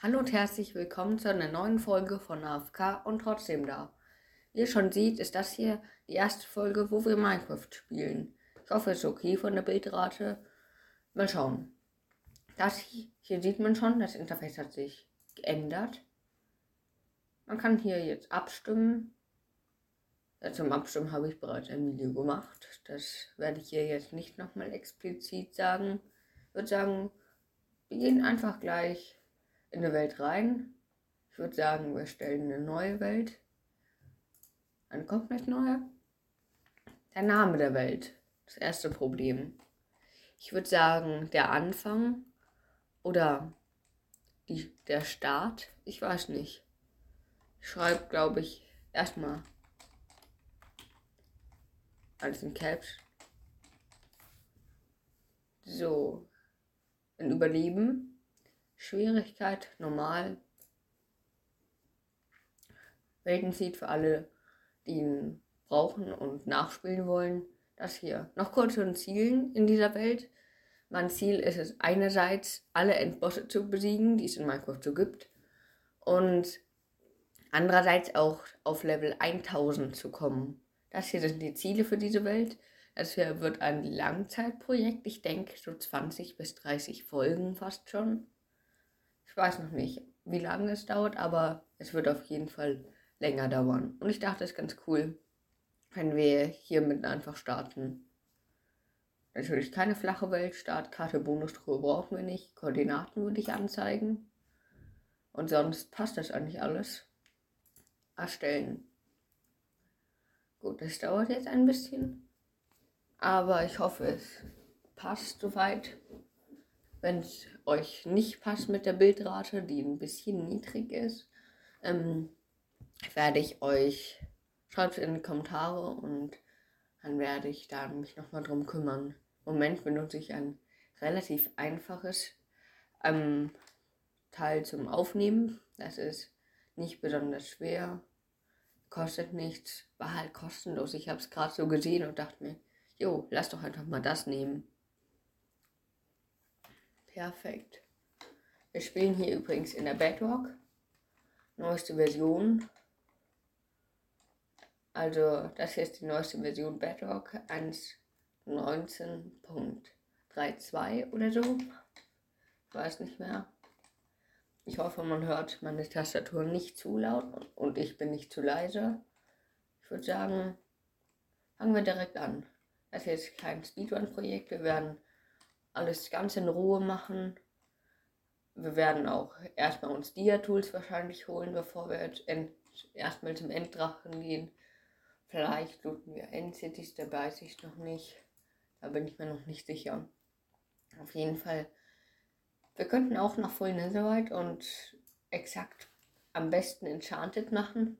Hallo und herzlich willkommen zu einer neuen Folge von AFK und trotzdem da. Wie ihr schon seht, ist das hier die erste Folge, wo wir Minecraft spielen. Ich hoffe, es ist okay von der Bildrate. Mal schauen. Das hier, sieht man schon, das Interface hat sich geändert. Man kann hier jetzt abstimmen. Zum Abstimmen habe ich bereits ein Video gemacht. Das werde ich hier jetzt nicht nochmal explizit sagen. Ich würde sagen, wir gehen einfach gleich in eine Welt rein. Ich würde sagen, wir stellen eine neue Welt. Eine komplett neue. Der Name der Welt. Das erste Problem. Ich würde sagen, der Anfang oder die, der Start. Ich weiß nicht. Ich schreibe, glaube ich, erstmal alles in Caps. So. Ein Überleben. Schwierigkeit normal. Weltenseed für alle, die ihn brauchen und nachspielen wollen. Das hier. Noch kurz zu den Zielen in dieser Welt. Mein Ziel ist es einerseits, alle Endbosse zu besiegen, die es in Minecraft so gibt. Und andererseits auch auf Level 1000 zu kommen. Das hier sind die Ziele für diese Welt. Das hier wird ein Langzeitprojekt. Ich denke so 20 bis 30 Folgen fast schon. Ich weiß noch nicht, wie lange es dauert, aber es wird auf jeden Fall länger dauern. Und ich dachte, es ist ganz cool, wenn wir hiermit einfach starten. Natürlich keine flache Welt, Startkarte, Bonustruhe brauchen wir nicht. Koordinaten würde ich anzeigen. Und sonst passt das eigentlich alles. Erstellen. Gut, das dauert jetzt ein bisschen. Aber ich hoffe, es passt soweit. Wenn es euch nicht passt mit der Bildrate, die ein bisschen niedrig ist, ähm, werde ich euch, schreibt in die Kommentare und dann werde ich da mich nochmal drum kümmern. Im Moment benutze ich ein relativ einfaches ähm, Teil zum Aufnehmen. Das ist nicht besonders schwer, kostet nichts, war halt kostenlos. Ich habe es gerade so gesehen und dachte mir, jo, lass doch einfach mal das nehmen. Perfekt. Wir spielen hier übrigens in der Bedrock. Neueste Version. Also, das hier ist die neueste Version Bedrock 1.19.32 oder so. Ich weiß nicht mehr. Ich hoffe, man hört meine Tastatur nicht zu laut und ich bin nicht zu leise. Ich würde sagen, fangen wir direkt an. Das hier ist kein Speedrun-Projekt. Wir werden alles ganz in Ruhe machen. Wir werden auch erstmal uns Dia-Tools wahrscheinlich holen, bevor wir jetzt erstmal zum Enddrachen gehen. Vielleicht looten wir Endcities, da weiß ich noch nicht. Da bin ich mir noch nicht sicher. Auf jeden Fall. Wir könnten auch nach Full Netherite und exakt am besten Enchanted machen.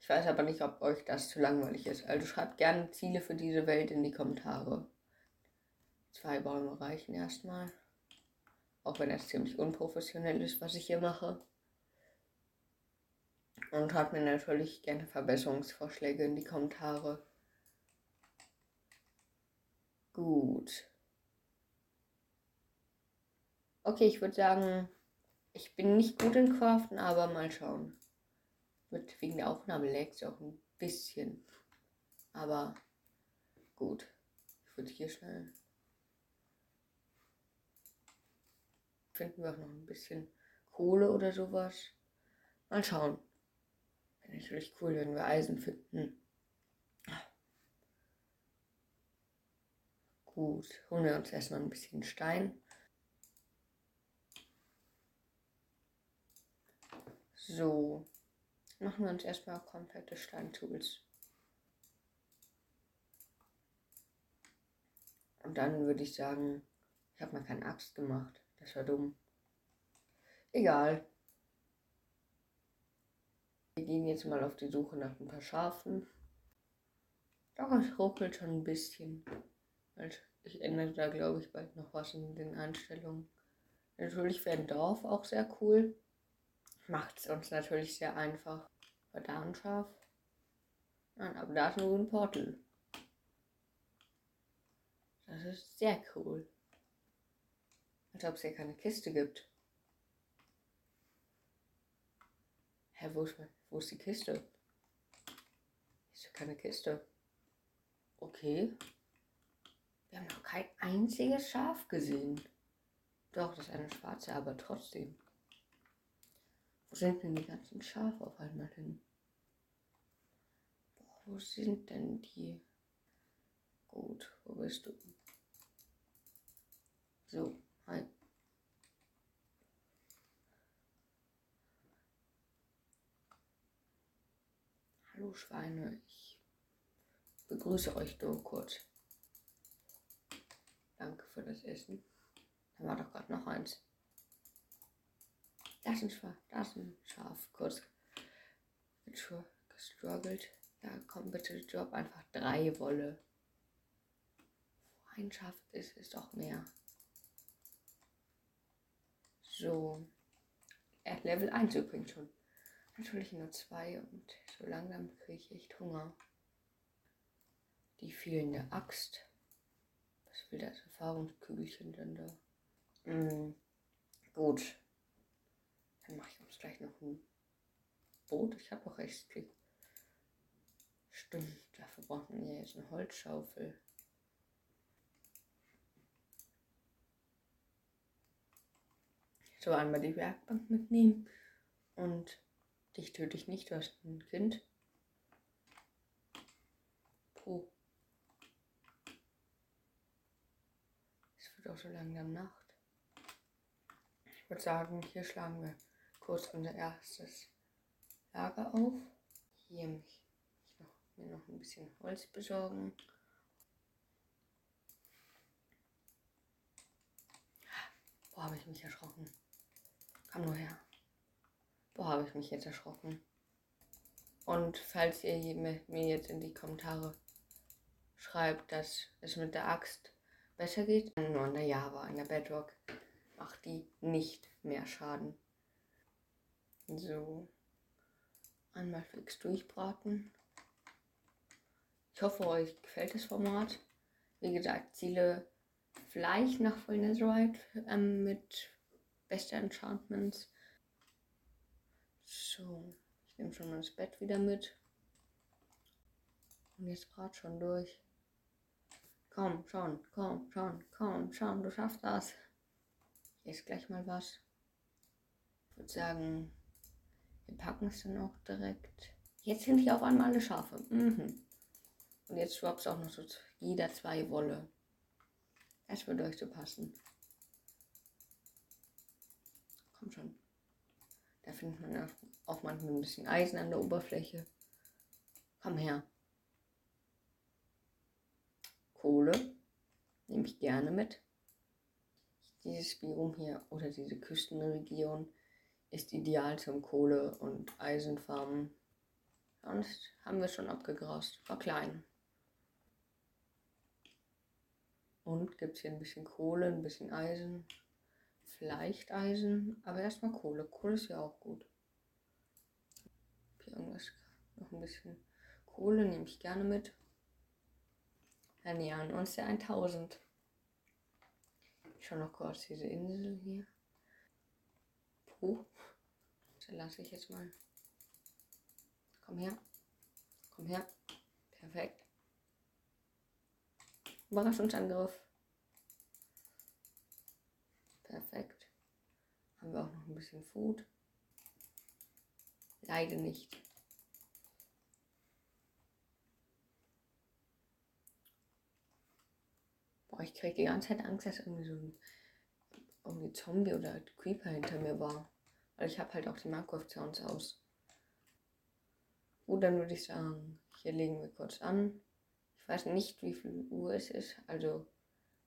Ich weiß aber nicht, ob euch das zu langweilig ist. Also schreibt gerne Ziele für diese Welt in die Kommentare. Zwei Bäume reichen erstmal. Auch wenn es ziemlich unprofessionell ist, was ich hier mache. Und hat mir natürlich gerne Verbesserungsvorschläge in die Kommentare. Gut. Okay, ich würde sagen, ich bin nicht gut in Craften, aber mal schauen. Mit wegen der Aufnahme lag es auch ein bisschen. Aber gut. Ich würde hier schnell finden wir auch noch ein bisschen Kohle oder sowas. Mal schauen. Wäre natürlich cool, wenn wir Eisen finden. Gut, holen wir uns erstmal ein bisschen Stein. So, machen wir uns erstmal komplette Steintools. Und dann würde ich sagen, ich habe mal keine Axt gemacht. Das war dumm. Egal. Wir gehen jetzt mal auf die Suche nach ein paar Schafen. Doch, es ruckelt schon ein bisschen. Ich ändere da, glaube ich, bald noch was in den Einstellungen. Natürlich wäre ein Dorf auch sehr cool. Macht es uns natürlich sehr einfach. War da ein Schaf? Nein, aber da ist nur ein Portal. Das ist sehr cool. Als ob es hier keine Kiste gibt. Hä, wo ist, wo ist die Kiste? Ist ja keine Kiste. Okay. Wir haben noch kein einziges Schaf gesehen. Doch, das ist eine schwarze, aber trotzdem. Wo sind denn die ganzen Schafe auf einmal hin? Wo sind denn die? Gut, wo bist du? So, hi. Hallo Schweine, ich begrüße euch nur kurz. Danke für das Essen. Da war doch gerade noch eins. Das ist ein Schaf, das ist ein Schaf. Kurz gestruggelt. Ja, komm bitte, drop einfach drei Wolle. Wo ein Schaf ist, ist auch mehr. So. Er hat Level 1 übrigens schon. Natürlich nur zwei und so langsam kriege ich echt Hunger. Die fehlende Axt. Was will das Erfahrungskügelchen denn da? Mm, gut. Dann mache ich uns gleich noch ein Boot. Ich habe auch echt viel. Stimmt, dafür braucht man ja jetzt eine Holzschaufel. So einmal die Werkbank mitnehmen und Dich töte ich nicht, du hast ein Kind. Puh. Es wird auch so langsam Nacht. Ich würde sagen, hier schlagen wir kurz unser erstes Lager auf. Hier mich, ich noch, mir noch ein bisschen Holz besorgen. Boah, habe ich mich erschrocken. Komm nur her. Boah, habe ich mich jetzt erschrocken. Und falls ihr mir jetzt in die Kommentare schreibt, dass es mit der Axt besser geht, nur an der Java, an der Bedrock, macht die nicht mehr Schaden. So. Einmal fix durchbraten. Ich hoffe, euch gefällt das Format. Wie gesagt, Ziele vielleicht nach Full Netherite ähm, mit bester Enchantments. So, ich nehme schon mal das Bett wieder mit. Und jetzt gerade schon durch. Komm, schon, komm, schon, komm, schon, du schaffst das. Jetzt gleich mal was. Ich würde sagen, wir packen es dann auch direkt. Jetzt sind hier auf einmal alle Schafe. Mhm. Und jetzt droppt auch noch so jeder zwei Wolle. Das würde euch so passen. Komm schon. Da findet man auch manchmal ein bisschen Eisen an der Oberfläche. Komm her. Kohle nehme ich gerne mit. Dieses Biom hier oder diese Küstenregion ist ideal zum Kohle- und Eisenfarmen. Sonst haben wir schon abgegrast. War klein. Und gibt es hier ein bisschen Kohle, ein bisschen Eisen. Vielleicht Eisen, aber erstmal Kohle. Kohle ist ja auch gut. Hier irgendwas, noch ein bisschen Kohle nehme ich gerne mit. Wir nähern uns der 1000. Ich schaue noch kurz diese Insel hier. Puh. Da lasse ich jetzt mal. Komm her. Komm her. Perfekt. Überraschungsangriff. Perfekt. Haben wir auch noch ein bisschen Food. Leider nicht. Boah, ich kriege die ganze Zeit Angst, dass irgendwie so ein irgendwie Zombie oder Creeper hinter mir war. Weil ich habe halt auch die Minecraft-Sounds aus. Gut, dann würde ich sagen, hier legen wir kurz an. Ich weiß nicht, wie viel Uhr es ist, also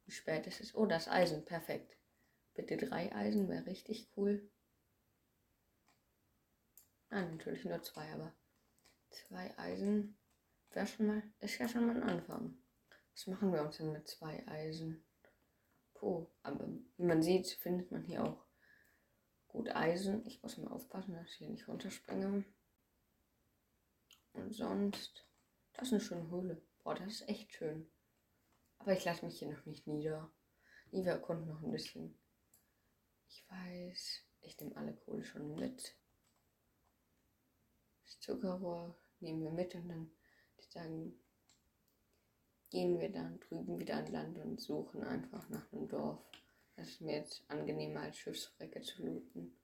wie spät es ist. Oh, das Eisen, perfekt. Bitte drei Eisen wäre richtig cool. Nein, natürlich nur zwei, aber zwei Eisen wäre schon mal, ist ja schon mal ein Anfang. Was machen wir uns denn mit zwei Eisen? Puh, aber wie man sieht, findet man hier auch gut Eisen. Ich muss mal aufpassen, dass ich hier nicht runterspringe. Und sonst, das ist eine schöne Höhle. Boah, das ist echt schön. Aber ich lasse mich hier noch nicht nieder. Nee, wir erkunden noch ein bisschen. Ich weiß, ich nehme alle Kohle schon mit. Zuckerrohr nehmen wir mit und dann die sagen, gehen wir dann drüben wieder an Land und suchen einfach nach einem Dorf. Das ist mir jetzt angenehmer als Schiffswrecke zu looten.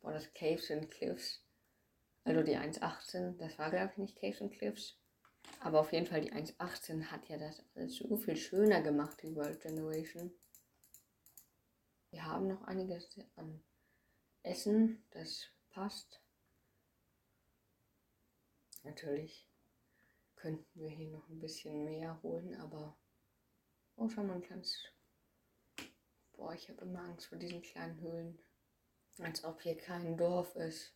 Boah, das Caves and Cliffs. Also die 1.18, das war glaube ich nicht Caves and Cliffs. Aber auf jeden Fall die 1.18 hat ja das alles so viel schöner gemacht, die World Generation. Wir haben noch einiges an Essen, das passt. Natürlich könnten wir hier noch ein bisschen mehr holen, aber oh, schau mal, ein kleines. Boah, ich habe immer Angst vor diesen kleinen Höhlen. Als ob hier kein Dorf ist.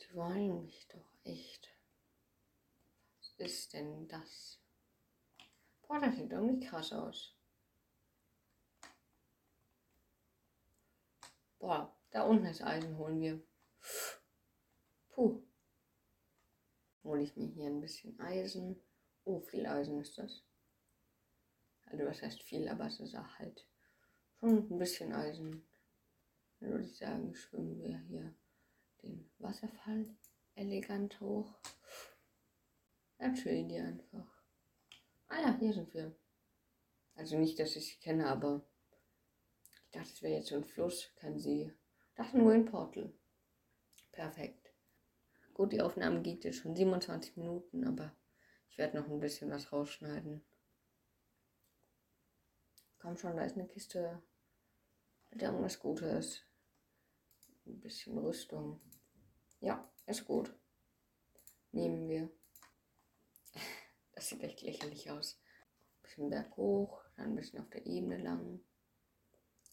Die wollen mich doch echt. Was ist denn das? Boah, das sieht irgendwie krass aus. Boah, da unten ist Eisen, holen wir. Puh. Hole ich mir hier ein bisschen Eisen. Oh, viel Eisen ist das. Also was heißt viel, aber es ist halt schon ein bisschen Eisen. Dann würde ich sagen, schwimmen wir hier den Wasserfall elegant hoch. Dann chillen die einfach. Ah ja, hier sind wir. Also nicht, dass ich sie kenne, aber dachte, es wäre jetzt ein Fluss, See. Ich dachte nur ein Portal. Perfekt. Gut, die Aufnahme geht jetzt schon 27 Minuten, aber ich werde noch ein bisschen was rausschneiden. Komm schon, da ist eine Kiste mit irgendwas Gutes. Ein bisschen Rüstung. Ja, ist gut. Nehmen wir. Das sieht echt lächerlich aus. Ein bisschen Berg hoch, dann ein bisschen auf der Ebene lang.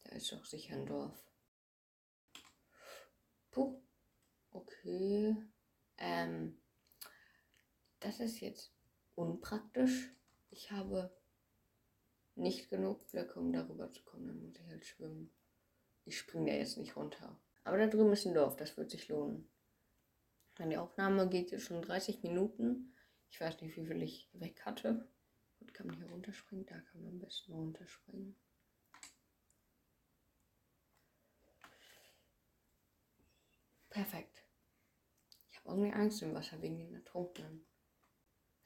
Da ist doch sicher ein Dorf. Puh. Okay. Ähm, das ist jetzt unpraktisch. Ich habe nicht genug Blöcke, um darüber zu kommen. Dann muss ich halt schwimmen. Ich springe da jetzt nicht runter. Aber da drüben ist ein Dorf, das wird sich lohnen. Die Aufnahme geht jetzt schon 30 Minuten. Ich weiß nicht, wie viel ich weg hatte. Gut, kann man hier runterspringen? Da kann man am besten runterspringen. Perfekt. Ich habe irgendwie Angst im Wasser wegen den Ertrunkenen.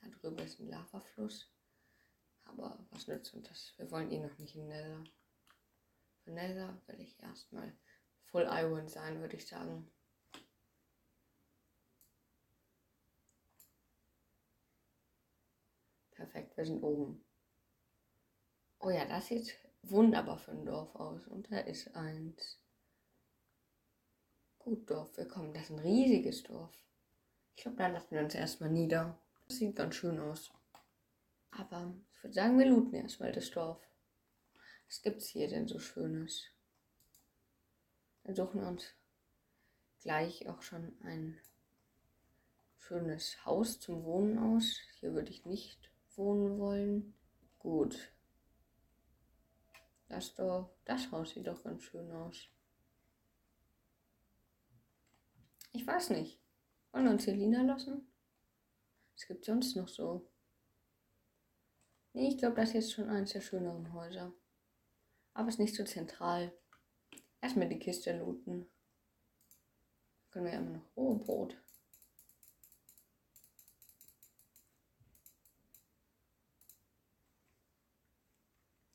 Da drüben ist ein Lavafluss. Aber was nützt uns das? Wir wollen eh noch nicht in Nether. Für Nether will ich erstmal Full Iron sein, würde ich sagen. Perfekt, wir sind oben. Oh ja, das sieht wunderbar für ein Dorf aus. Und da ist eins. Gut, Dorf, wir kommen. Das ist ein riesiges Dorf. Ich glaube, da lassen wir uns erstmal nieder. Das sieht ganz schön aus. Aber ich würde sagen, wir looten erstmal das Dorf. Was gibt es hier denn so Schönes? Dann suchen wir uns gleich auch schon ein schönes Haus zum Wohnen aus. Hier würde ich nicht wohnen wollen. Gut. Das Dorf, das Haus sieht doch ganz schön aus. Ich weiß nicht. Wollen wir uns hier niederlassen? Was gibt sonst noch so? Nee, ich glaube, das ist jetzt schon eines der schöneren Häuser. Aber es ist nicht so zentral. Erstmal die Kiste looten. Können wir ja immer noch. Oh, Brot.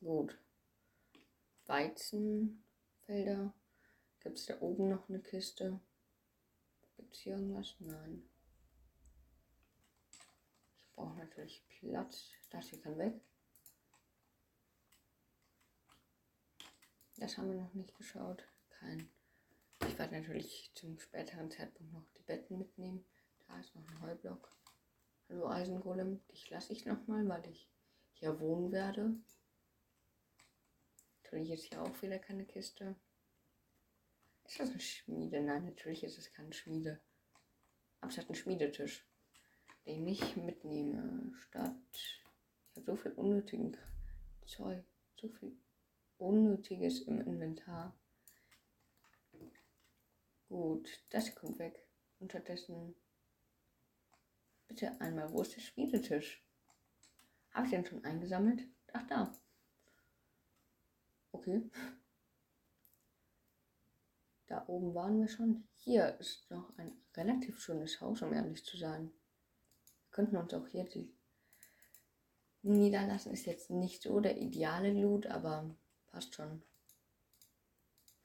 Gut. Weizenfelder. Gibt es da oben noch eine Kiste? Gibt es hier irgendwas? Nein. Ich brauche natürlich Platz. Das hier kann weg. Das haben wir noch nicht geschaut. Kein. Ich werde natürlich zum späteren Zeitpunkt noch die Betten mitnehmen. Da ist noch ein Heublock. Hallo Eisengolem. Dich lasse ich nochmal, weil ich hier wohnen werde. Natürlich ist hier auch wieder keine Kiste. Ist das eine Schmiede? Nein, natürlich ist es keine Schmiede. Aber es hat einen Schmiedetisch, den ich mitnehme. Statt. Ich habe so viel unnötigen Zeug. So viel Unnötiges im Inventar. Gut, das kommt weg. Unterdessen. Bitte einmal, wo ist der Schmiedetisch? Habe ich den schon eingesammelt? Ach, da. Okay. Da oben waren wir schon. Hier ist noch ein relativ schönes Haus, um ehrlich zu sein. Wir könnten uns auch hier die niederlassen. Ist jetzt nicht so der ideale Loot, aber passt schon.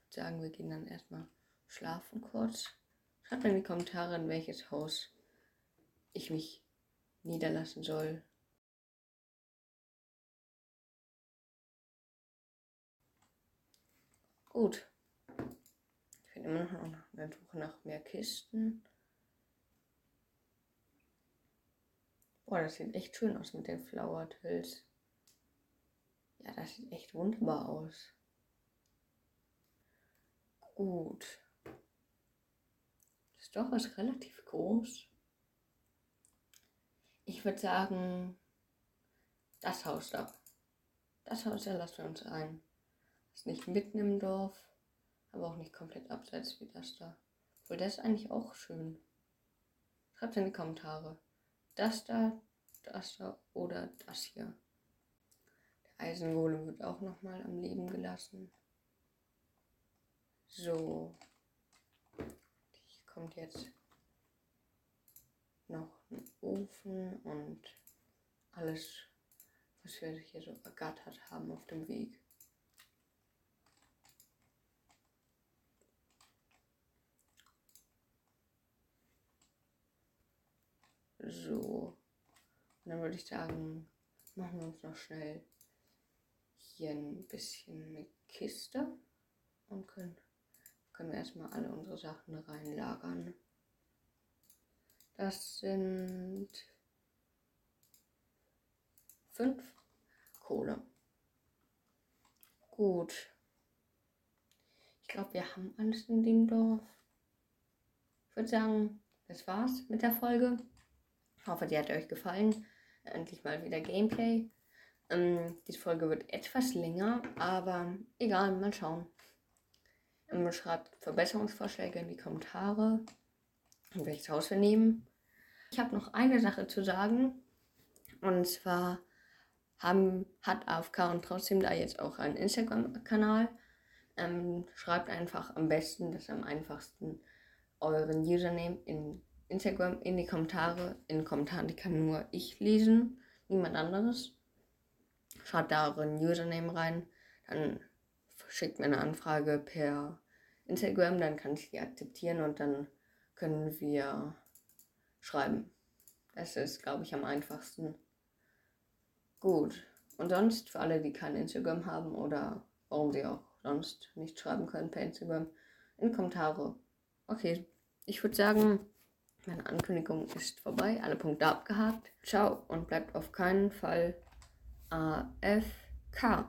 Ich würde sagen, wir gehen dann erstmal schlafen kurz. Schreibt mir in die Kommentare, in welches Haus ich mich niederlassen soll. Gut. Immer noch auf der Suche nach mehr Kisten. Boah, das sieht echt schön aus mit den Flower Tills. Ja, das sieht echt wunderbar aus. Gut. Das Dorf ist relativ groß. Ich würde sagen, das Haus da. Das Haus, da lassen wir uns ein. Ist nicht mitten im Dorf, aber auch nicht komplett abseits wie das da. Obwohl, das ist eigentlich auch schön. Schreibt in die Kommentare. Das da, das da oder das hier. Der Eisengolem wird auch nochmal am Leben gelassen. So. Hier kommt jetzt noch ein Ofen und alles, was wir hier so ergattert haben auf dem Weg. So. Und dann würde ich sagen, machen wir uns noch schnell hier ein bisschen eine Kiste und können, können wir erstmal alle unsere Sachen reinlagern. Das sind fünf Kohle. Gut. Ich glaube, wir haben alles in dem Dorf. Ich würde sagen, das war's mit der Folge. Hoffe, die hat euch gefallen. Endlich mal wieder Gameplay. Ähm, die Folge wird etwas länger, aber egal, mal schauen. Ähm, schreibt Verbesserungsvorschläge in die Kommentare, welches Haus wir nehmen. Ich habe noch eine Sache zu sagen. Und zwar haben, hat AFK und trotzdem da jetzt auch einen Instagram-Kanal. Ähm, schreibt einfach am besten, das am einfachsten, euren Username in Instagram in die Kommentare. In den Kommentaren, die kann nur ich lesen, niemand anderes. Schaut da euren Username rein, dann schickt mir eine Anfrage per Instagram, dann kann ich die akzeptieren und dann können wir schreiben. Das ist, glaube ich, am einfachsten. Gut. Und sonst für alle, die kein Instagram haben oder warum sie auch sonst nicht schreiben können per Instagram, in Kommentare. Okay, ich würde sagen, meine Ankündigung ist vorbei, alle Punkte abgehakt. Ciao und bleibt auf keinen Fall AFK.